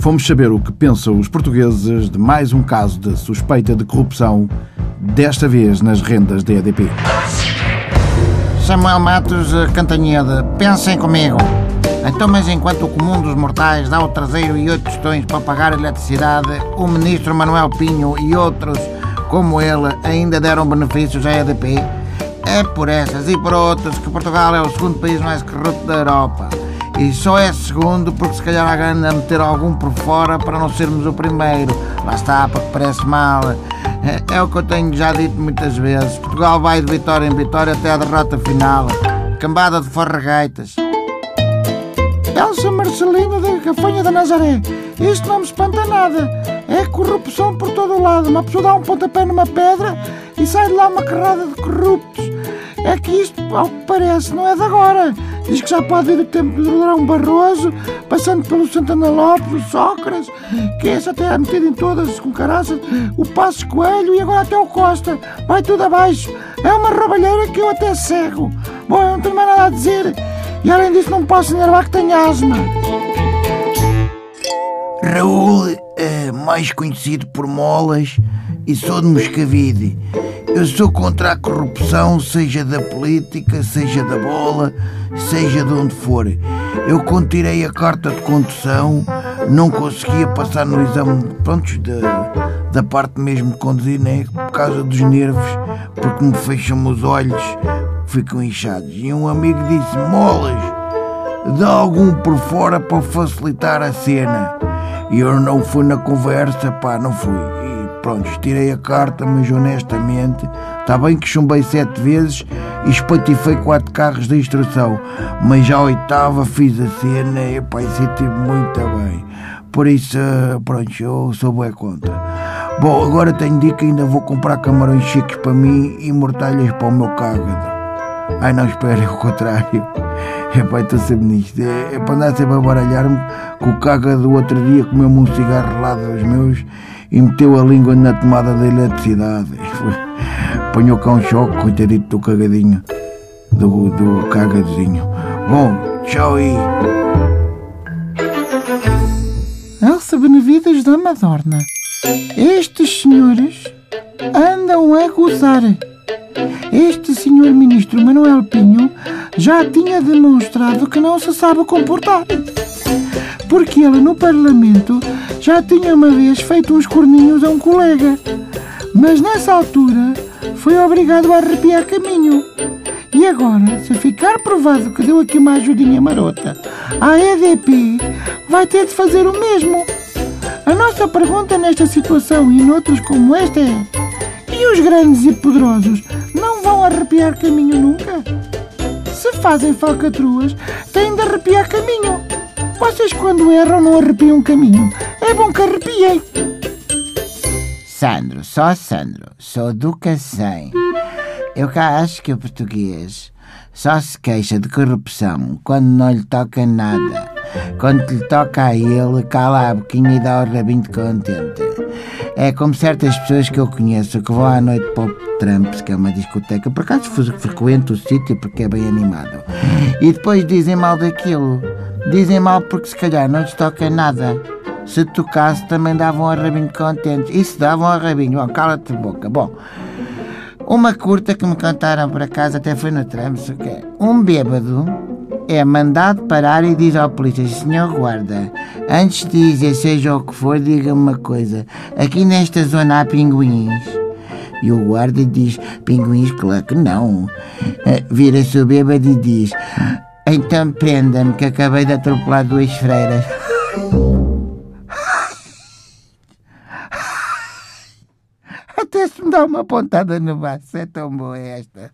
Fomos saber o que pensam os portugueses de mais um caso de suspeita de corrupção, desta vez nas rendas da EDP. Samuel Matos Cantanheda, pensem comigo. Então, mas enquanto o comum dos mortais dá o traseiro e oito tostões para pagar a eletricidade, o ministro Manuel Pinho e outros, como ele, ainda deram benefícios à EDP? É por essas e por outras que Portugal é o segundo país mais corrupto da Europa. E só é segundo porque se calhar há grande a meter algum por fora para não sermos o primeiro. Lá está, porque parece mal. É, é o que eu tenho já dito muitas vezes. Portugal vai de vitória em vitória até a derrota final. Cambada de forregaitas. Elsa Marcelina da Gafanha da Nazaré. Isto não me espanta nada. É corrupção por todo o lado. Uma pessoa dá um pontapé numa pedra e sai de lá uma carrada de corruptos. É que isto, ao que parece, não é de agora. Diz que já pode vir o tempo de Durão Barroso, passando pelo Santana Lopes, o Sócrates, que esse até é metido em todas com caraças, o Passos Coelho e agora até o Costa. Vai tudo abaixo. É uma roubalheira que eu até cego. Bom, eu não tenho mais nada a dizer. E além disso, não posso enervar que tenho asma. Raul, é mais conhecido por Molas, e sou de Moscavide. Eu sou contra a corrupção, seja da política, seja da bola, seja de onde for. Eu quando tirei a carta de condução, não conseguia passar no exame pronto, da, da parte mesmo de conduzir, né? Por causa dos nervos, porque me fecham os olhos, ficam inchados. E um amigo disse: Molas, dá algum por fora para facilitar a cena. E eu não fui na conversa, pá, não fui. E pronto, tirei a carta, mas honestamente, está bem que chumbei sete vezes e espatifei quatro carros de instrução, mas já a oitava fiz a cena e pá, isso tive muito bem. Por isso, pronto, eu sou bem contra. Bom, agora tenho que ainda vou comprar camarões chiques para mim e mortalhas para o meu cágado. Ai não, espera, é o contrário. É pá. É, é para andar sempre a baralhar-me com o caga do outro dia comeu-me um cigarro lá dos meus e meteu a língua na tomada da eletricidade. Apanhou cá um choque, coitadito do cagadinho, do, do cagadozinho. Bom, tchau aí. Elsa Benevides da Madorna. Estes senhores andam a gozar. Este senhor ministro Manuel Pinho já tinha demonstrado que não se sabe comportar. Porque ele no Parlamento já tinha uma vez feito uns corninhos a um colega. Mas nessa altura foi obrigado a arrepiar caminho. E agora, se ficar provado que deu aqui uma ajudinha marota à EDP, vai ter de fazer o mesmo. A nossa pergunta nesta situação e noutras como esta é: e os grandes e poderosos não arrepiar caminho nunca? Se fazem falcatruas, têm de arrepiar caminho. Vocês, quando erram, não arrepiam caminho. É bom que arrepiem. Sandro, só Sandro, sou do Cacém. Eu cá acho que o português só se queixa de corrupção quando não lhe toca nada. Quando lhe toca a ele, cala a boquinha e dá o rabinho de contente. É como certas pessoas que eu conheço que vão à noite para o Trumps, que é uma discoteca, por acaso frequento o sítio porque é bem animado. E depois dizem mal daquilo. Dizem mal porque se calhar não lhes toca nada. Se tocasse também davam a rabinho contentes. E se davam a rabinho, oh, cala-te boca. Bom, uma curta que me cantaram por acaso até foi no Trumps, que é um bêbado é mandado parar e diz ao polícia: Senhor guarda, antes de dizer seja o que for, diga-me uma coisa. Aqui nesta zona há pinguins. E o guarda diz: Pinguins, claro que não. Vira-se o bêbado e diz: Então prenda-me, que acabei de atropelar duas freiras. Até se me dá uma pontada no baço, é tão boa esta.